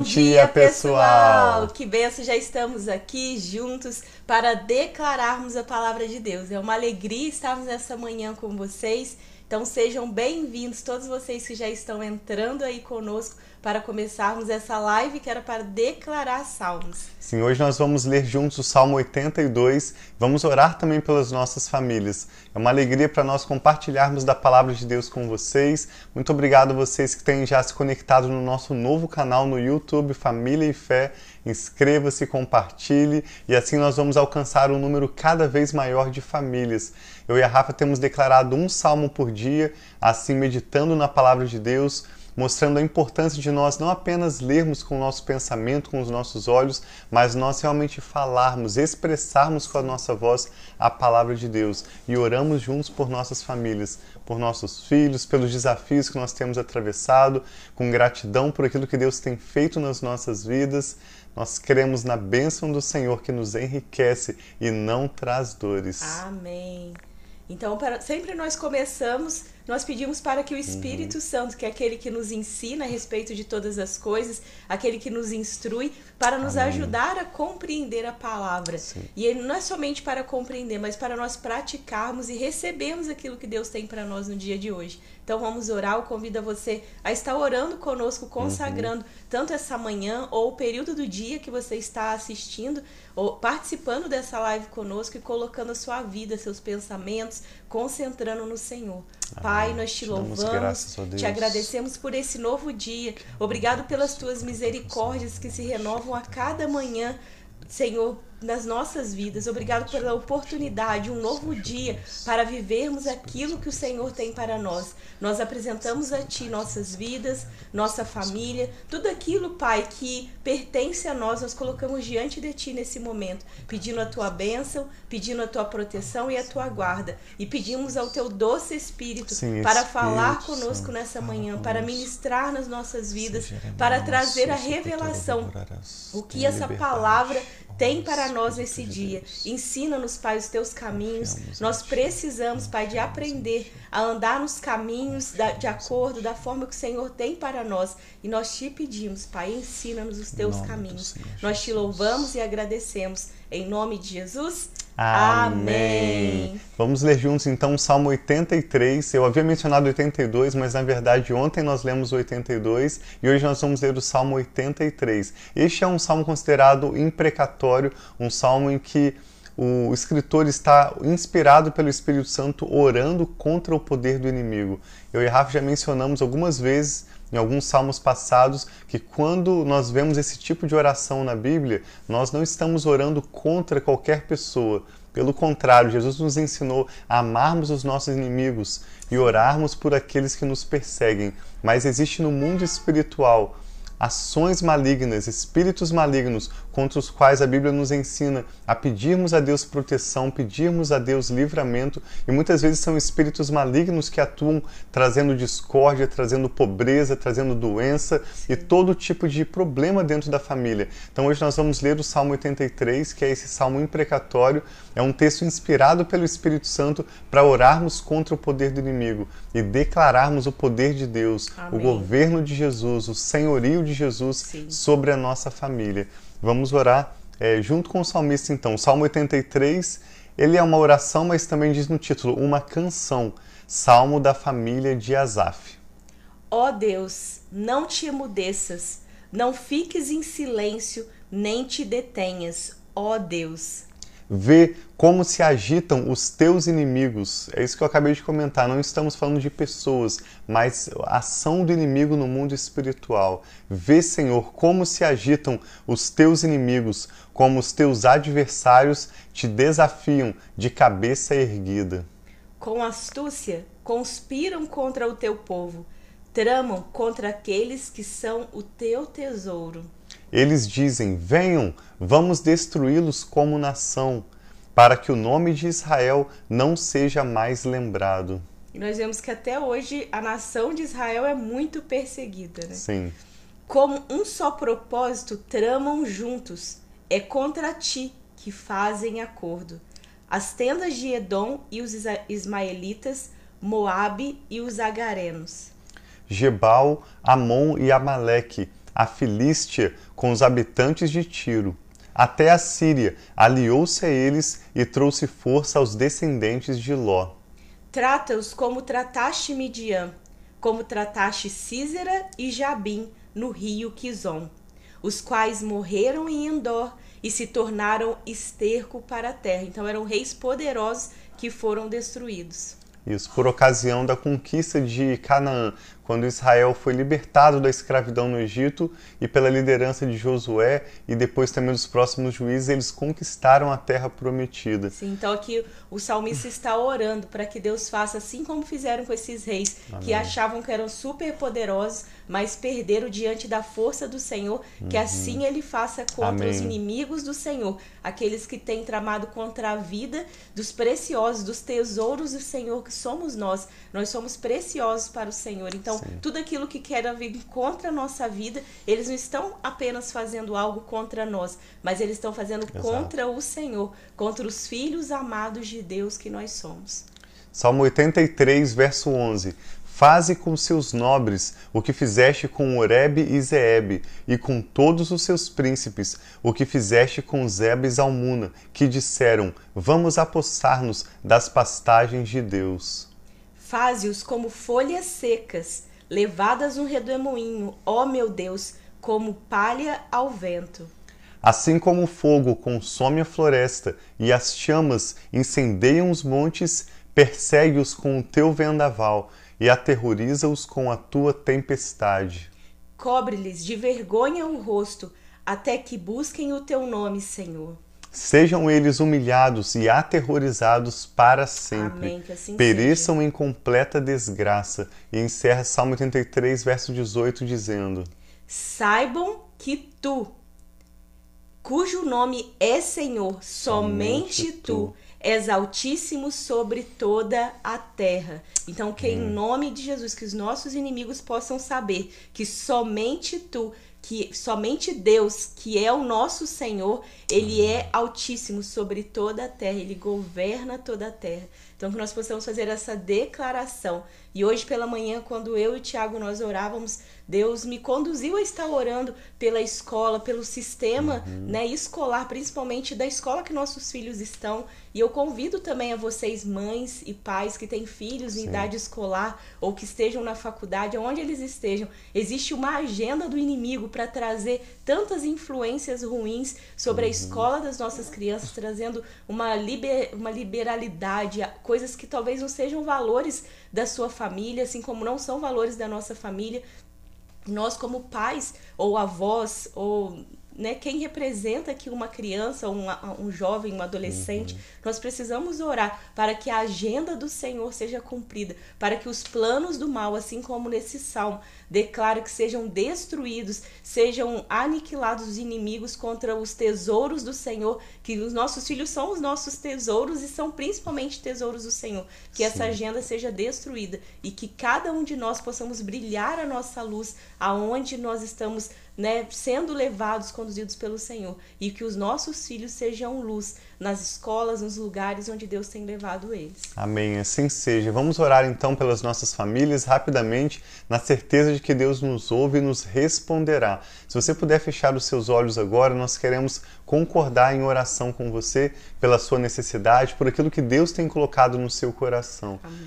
dia, pessoal! Que benção, já estamos aqui juntos para declararmos a palavra de Deus. É uma alegria estarmos nessa manhã com vocês. Então sejam bem-vindos todos vocês que já estão entrando aí conosco para começarmos essa live que era para declarar salmos. Sim, hoje nós vamos ler juntos o Salmo 82, vamos orar também pelas nossas famílias. É uma alegria para nós compartilharmos da palavra de Deus com vocês. Muito obrigado a vocês que têm já se conectado no nosso novo canal no YouTube, Família e Fé. Inscreva-se, compartilhe e assim nós vamos alcançar um número cada vez maior de famílias. Eu e a Rafa temos declarado um salmo por dia, assim meditando na palavra de Deus mostrando a importância de nós não apenas lermos com o nosso pensamento, com os nossos olhos, mas nós realmente falarmos, expressarmos com a nossa voz a palavra de Deus e oramos juntos por nossas famílias, por nossos filhos, pelos desafios que nós temos atravessado, com gratidão por aquilo que Deus tem feito nas nossas vidas. Nós cremos na bênção do Senhor que nos enriquece e não traz dores. Amém. Então, para, sempre nós começamos nós pedimos para que o Espírito uhum. Santo, que é aquele que nos ensina a respeito de todas as coisas, aquele que nos instrui, para nos Amém. ajudar a compreender a palavra. Sim. E ele não é somente para compreender, mas para nós praticarmos e recebermos aquilo que Deus tem para nós no dia de hoje. Então vamos orar, eu convido a você a estar orando conosco, consagrando uhum. tanto essa manhã ou o período do dia que você está assistindo ou participando dessa live conosco e colocando a sua vida, seus pensamentos, concentrando no Senhor. Pai, nós te, te louvamos, te agradecemos por esse novo dia. Obrigado pelas tuas misericórdias que se renovam a cada manhã. Senhor, nas nossas vidas. Obrigado pela oportunidade, um novo dia para vivermos aquilo que o Senhor tem para nós. Nós apresentamos a Ti nossas vidas, nossa família, tudo aquilo, Pai, que pertence a nós, nós colocamos diante de Ti nesse momento, pedindo a Tua bênção, pedindo a Tua proteção e a Tua guarda. E pedimos ao Teu doce Espírito Sim, para Espírito falar conosco Santo, nessa manhã, para ministrar nas nossas vidas, para trazer a revelação, o que essa palavra tem para nós nesse dia. Ensina-nos, Pai, os teus caminhos. Nós precisamos, Pai, de aprender a andar nos caminhos da, de acordo da forma que o Senhor tem para nós. E nós te pedimos, Pai, ensina-nos os teus caminhos. Nós te louvamos e agradecemos. Em nome de Jesus. Amém. Vamos ler juntos então o Salmo 83. Eu havia mencionado 82, mas na verdade ontem nós lemos o 82 e hoje nós vamos ler o Salmo 83. Este é um salmo considerado imprecatório, um salmo em que o escritor está inspirado pelo Espírito Santo orando contra o poder do inimigo. Eu e Rafa já mencionamos algumas vezes em alguns salmos passados que quando nós vemos esse tipo de oração na Bíblia, nós não estamos orando contra qualquer pessoa. Pelo contrário, Jesus nos ensinou a amarmos os nossos inimigos e orarmos por aqueles que nos perseguem. Mas existe no mundo espiritual ações malignas, espíritos malignos contra os quais a Bíblia nos ensina a pedirmos a Deus proteção, pedirmos a Deus livramento, e muitas vezes são espíritos malignos que atuam trazendo discórdia, trazendo pobreza, trazendo doença e todo tipo de problema dentro da família. Então hoje nós vamos ler o Salmo 83, que é esse salmo imprecatório, é um texto inspirado pelo Espírito Santo para orarmos contra o poder do inimigo e declararmos o poder de Deus, Amém. o governo de Jesus, o senhorio de Jesus Sim. sobre a nossa família. Vamos orar é, junto com o salmista, então. O Salmo 83, ele é uma oração, mas também diz no título, uma canção. Salmo da família de Asaf. Ó oh Deus, não te emudeças, não fiques em silêncio, nem te detenhas, ó oh Deus. Vê como se agitam os teus inimigos. É isso que eu acabei de comentar. Não estamos falando de pessoas, mas a ação do inimigo no mundo espiritual. Vê, Senhor, como se agitam os teus inimigos, como os teus adversários te desafiam de cabeça erguida. Com astúcia conspiram contra o teu povo, tramam contra aqueles que são o teu tesouro. Eles dizem: Venham, vamos destruí-los como nação, para que o nome de Israel não seja mais lembrado. E nós vemos que até hoje a nação de Israel é muito perseguida, né? Sim. Como um só propósito tramam juntos, é contra ti que fazem acordo. As tendas de Edom e os ismaelitas, Moabe e os agarenos. Gebal, Amon e Amaleque, a Filístia com os habitantes de Tiro. Até a Síria aliou-se a eles e trouxe força aos descendentes de Ló. Trata-os como trataste Midian, como trataste Císera e Jabim no rio Quizon, os quais morreram em Endor e se tornaram esterco para a terra. Então eram reis poderosos que foram destruídos. Isso, por ocasião da conquista de Canaã, quando Israel foi libertado da escravidão no Egito e pela liderança de Josué e depois também dos próximos juízes, eles conquistaram a terra prometida. Sim, então aqui o salmista está orando para que Deus faça assim como fizeram com esses reis Amém. que achavam que eram super poderosos, mas perderam diante da força do Senhor, que uhum. assim ele faça contra Amém. os inimigos do Senhor, aqueles que têm tramado contra a vida dos preciosos, dos tesouros do Senhor que somos nós. Nós somos preciosos para o Senhor. Então Sim. tudo aquilo que quer vir contra a nossa vida, eles não estão apenas fazendo algo contra nós, mas eles estão fazendo Exato. contra o Senhor, contra os filhos amados de Deus que nós somos. Salmo 83, verso 11. Faze com seus nobres o que fizeste com Oreb e Zeeb, e com todos os seus príncipes, o que fizeste com Zeb e Zalmuna, que disseram: Vamos apossar-nos das pastagens de Deus. Faze-os como folhas secas, levadas no redemoinho, ó meu Deus, como palha ao vento. Assim como o fogo consome a floresta e as chamas incendeiam os montes, persegue-os com o teu vendaval e aterroriza-os com a tua tempestade. Cobre-lhes de vergonha o rosto, até que busquem o teu nome, Senhor. Sejam eles humilhados e aterrorizados para sempre. Amém, assim Pereçam seja. em completa desgraça. E encerra Salmo 83, verso 18, dizendo: Saibam que tu, cujo nome é Senhor, somente, somente tu, tu és altíssimo sobre toda a terra. Então, que hum. em nome de Jesus, que os nossos inimigos possam saber que somente tu que somente Deus, que é o nosso Senhor, ele é altíssimo sobre toda a terra, ele governa toda a terra. Então que nós possamos fazer essa declaração. E hoje pela manhã, quando eu e o Tiago nós orávamos, Deus me conduziu a estar orando pela escola, pelo sistema, uhum. né, escolar, principalmente da escola que nossos filhos estão. E eu convido também a vocês, mães e pais que têm filhos em Sim. idade escolar ou que estejam na faculdade, onde eles estejam, existe uma agenda do inimigo para trazer tantas influências ruins sobre uhum. a escola das nossas crianças, trazendo uma, liber, uma liberalidade, coisas que talvez não sejam valores da sua família, assim como não são valores da nossa família. Nós, como pais ou avós ou né, quem representa aqui uma criança, um, um jovem, um adolescente, uhum. nós precisamos orar para que a agenda do Senhor seja cumprida, para que os planos do mal, assim como nesse salmo, declara que sejam destruídos, sejam aniquilados os inimigos contra os tesouros do Senhor, que os nossos filhos são os nossos tesouros e são principalmente tesouros do Senhor. Que Sim. essa agenda seja destruída e que cada um de nós possamos brilhar a nossa luz aonde nós estamos né, sendo levados, conduzidos pelo Senhor, e que os nossos filhos sejam luz nas escolas, nos lugares onde Deus tem levado eles. Amém. Assim seja. Vamos orar então pelas nossas famílias rapidamente, na certeza de que Deus nos ouve e nos responderá. Se você puder fechar os seus olhos agora, nós queremos concordar em oração com você pela sua necessidade, por aquilo que Deus tem colocado no seu coração. Amém.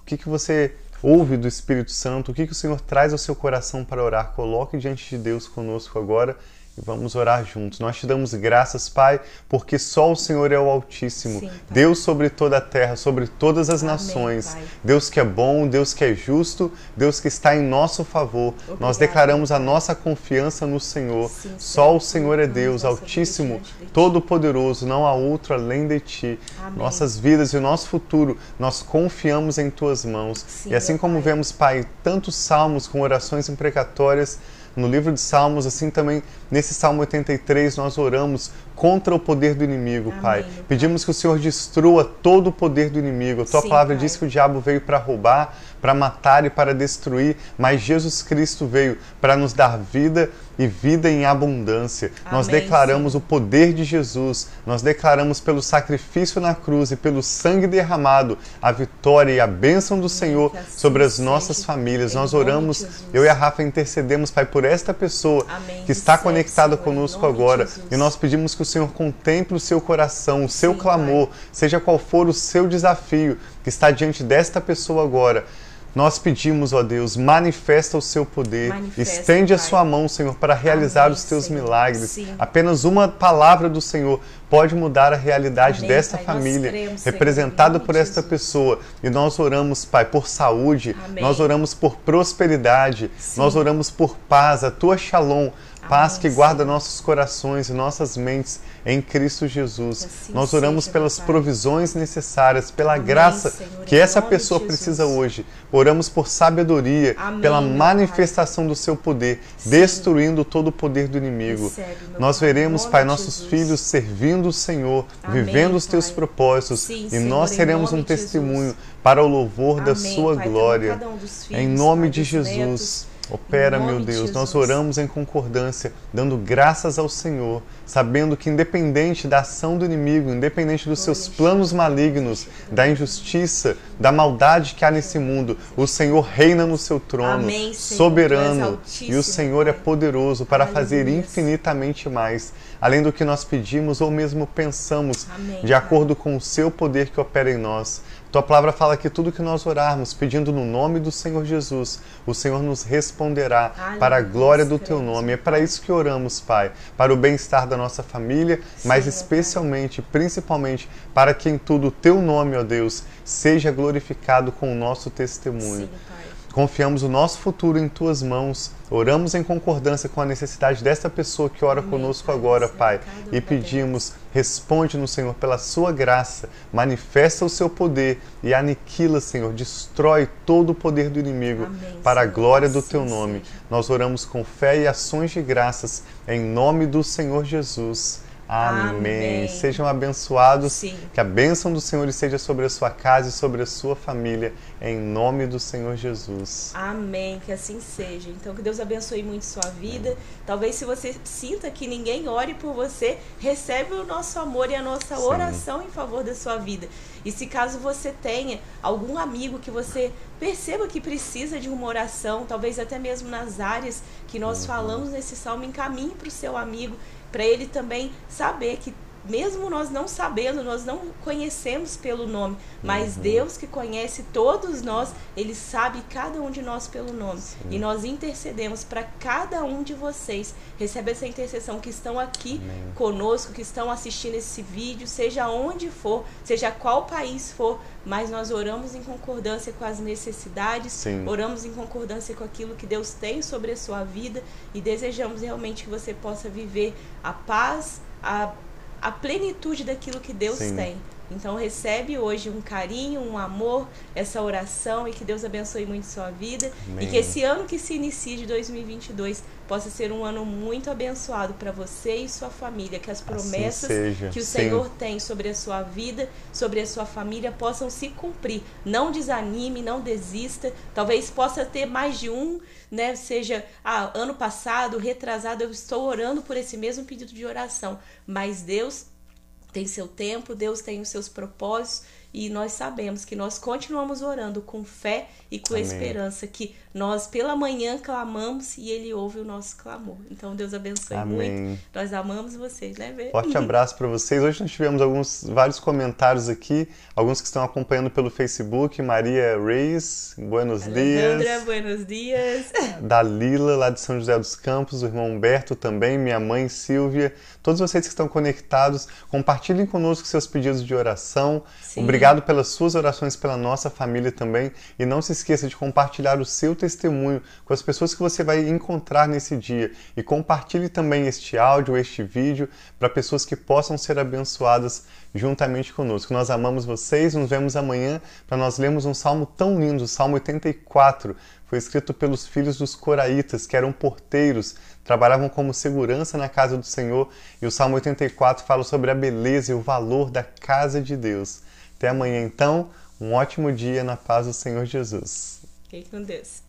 O que, que você ouve do Espírito Santo, o que, que o Senhor traz ao seu coração para orar. Coloque diante de Deus conosco agora e vamos orar juntos. Nós te damos graças, Pai, porque só o Senhor é o Altíssimo. Sim, Deus sobre toda a terra, sobre todas as Amém, nações. Pai. Deus que é bom, Deus que é justo, Deus que está em nosso favor. Obrigado, Nós declaramos a nossa confiança no Senhor. Sim, só o Senhor é Deus, Altíssimo, Todo-Poderoso, não há outro além de Ti. Amém. Nossas vidas e o nosso futuro, nós confiamos em Tuas mãos. Sim, e assim como pai. vemos, Pai, tantos salmos com orações imprecatórias, no livro de Salmos, assim também nesse Salmo 83, nós oramos contra o poder do inimigo, Amém, Pai. Pedimos que o Senhor destrua todo o poder do inimigo. A tua Sim, palavra pai. diz que o diabo veio para roubar, para matar e para destruir, mas Jesus Cristo veio para nos dar vida e vida em abundância. Amém, nós declaramos o poder de Jesus, nós declaramos pelo sacrifício na cruz e pelo sangue derramado a vitória e a bênção do Senhor assim sobre as seja. nossas famílias. Em Nós oramos, eu e a Rafa intercedemos, Pai, por esta pessoa Amém. que está conectada conosco agora e nós pedimos que o Senhor contemple o seu coração, o seu Sim, clamor, seja qual for o seu desafio que está diante desta pessoa agora. Nós pedimos, ó Deus, manifesta o seu poder, Manifesta, estende a Pai. sua mão, Senhor, para realizar Amém, os teus Senhor. milagres. Sim. Apenas uma palavra do Senhor pode mudar a realidade Amém, desta Pai. Família, cremos, representada por esta pessoa. E nós oramos, Pai, por saúde, Amém. nós oramos por prosperidade, Sim. nós oramos por paz, a tua shalom, paz que guarda Senhor. nossos corações e nossas mentes em Cristo Jesus. Assim nós oramos seja, pelas Pai. provisões necessárias, pela Amém, graça Senhor, que essa pessoa precisa hoje. Oramos por sabedoria, Amém, pela Pai. manifestação do seu poder, destruindo todo o poder do inimigo. Recebe, Nós veremos, Pai, nossos Jesus. filhos servindo o Senhor, Amém, vivendo os teus Pai. propósitos, Sim, e Senhor, nós em seremos um Jesus. testemunho para o louvor da sua glória. um filhos, em nome de Jesus. netos. Opera, meu de Deus, nós oramos em concordância, dando graças ao Senhor, sabendo que independente da ação do inimigo, independente dos seus planos malignos, da injustiça, da maldade que há nesse mundo, o Senhor reina no seu trono, Amém, Senhor. Soberano, e o Senhor é poderoso para fazer infinitamente mais, além do que nós pedimos ou mesmo pensamos, Amém, de acordo com o seu poder que opera em nós. Tua palavra fala que tudo que nós orarmos, pedindo no nome do Senhor Jesus, o Senhor nos responderá Aleluia, para a glória do teu nome. É para isso que oramos, Pai, para o bem-estar da nossa família, mas Senhor, especialmente, principalmente, para que em tudo o teu nome, ó Deus, seja glorificado com o nosso testemunho. Sim. Confiamos o nosso futuro em tuas mãos. Oramos em concordância com a necessidade desta pessoa que ora Amém, conosco Pai. agora, Senhor, Pai. E pedimos, responde-nos, Senhor, pela sua graça. Manifesta o seu poder e aniquila, Senhor. Destrói todo o poder do inimigo Amém, para a glória do teu nome. Nós oramos com fé e ações de graças em nome do Senhor Jesus. Amém. Amém. Sejam abençoados. Sim. Que a bênção do Senhor esteja sobre a sua casa e sobre a sua família, em nome do Senhor Jesus. Amém, que assim seja. Então, que Deus abençoe muito sua vida. Talvez se você sinta que ninguém ore por você, recebe o nosso amor e a nossa Sim. oração em favor da sua vida. E se caso você tenha algum amigo que você perceba que precisa de uma oração, talvez até mesmo nas áreas que nós Uhum. falamos nesse salmo, encaminhe para o seu amigo, para ele também saber que mesmo nós não sabendo, nós não conhecemos pelo nome, mas Uhum. Deus que conhece todos nós, Ele sabe cada um de nós pelo nome. Sim. E nós intercedemos para cada um de vocês. Recebe essa intercessão que estão aqui Amém. conosco, que estão assistindo esse vídeo, seja onde for, seja qual país for, mas nós oramos em concordância com as necessidades, Sim. oramos em concordância com aquilo que Deus tem sobre a sua vida e desejamos realmente que você possa viver a paz, a, a plenitude daquilo que Deus Sim. tem. Então recebe hoje um carinho, um amor, essa oração e que Deus abençoe muito sua vida Amém. e que esse ano que se inicie de 2022 possa ser um ano muito abençoado para você e sua família, que as promessas seja. que o Sim. Senhor tem sobre a sua vida, sobre a sua família possam se cumprir. Não desanime, não desista. Talvez possa ter mais de um, né? Seja ah, ano passado, retrasado, eu estou orando por esse mesmo pedido de oração, mas Deus tem seu tempo, Deus tem os seus propósitos e nós sabemos que nós continuamos orando com fé e com Amém. esperança que nós pela manhã clamamos e ele ouve o nosso clamor. Então Deus abençoe Amém. muito. Nós amamos vocês, né, Vê? Forte abraço para vocês. Hoje nós tivemos alguns vários comentários aqui, alguns que estão acompanhando pelo Facebook, Maria Reis, buenos Alejandra, dias. buenos dias. Dalila, lá de São José dos Campos, o irmão Humberto também, minha mãe Silvia, todos vocês que estão conectados, compartilhem conosco seus pedidos de oração. Sim. Obrigado pelas suas orações pela nossa família também. E não se esqueça de compartilhar o seu testemunho com as pessoas que você vai encontrar nesse dia. E compartilhe também este áudio, este vídeo, para pessoas que possam ser abençoadas juntamente conosco. Nós amamos vocês, nos vemos amanhã para nós lermos um salmo tão lindo, o Salmo 84. Foi escrito pelos filhos dos Coraitas, que eram porteiros, trabalhavam como segurança na casa do Senhor, e o Salmo 84 fala sobre a beleza e o valor da casa de Deus. Até amanhã, então, um ótimo dia na paz do Senhor Jesus. Fiquem com Deus.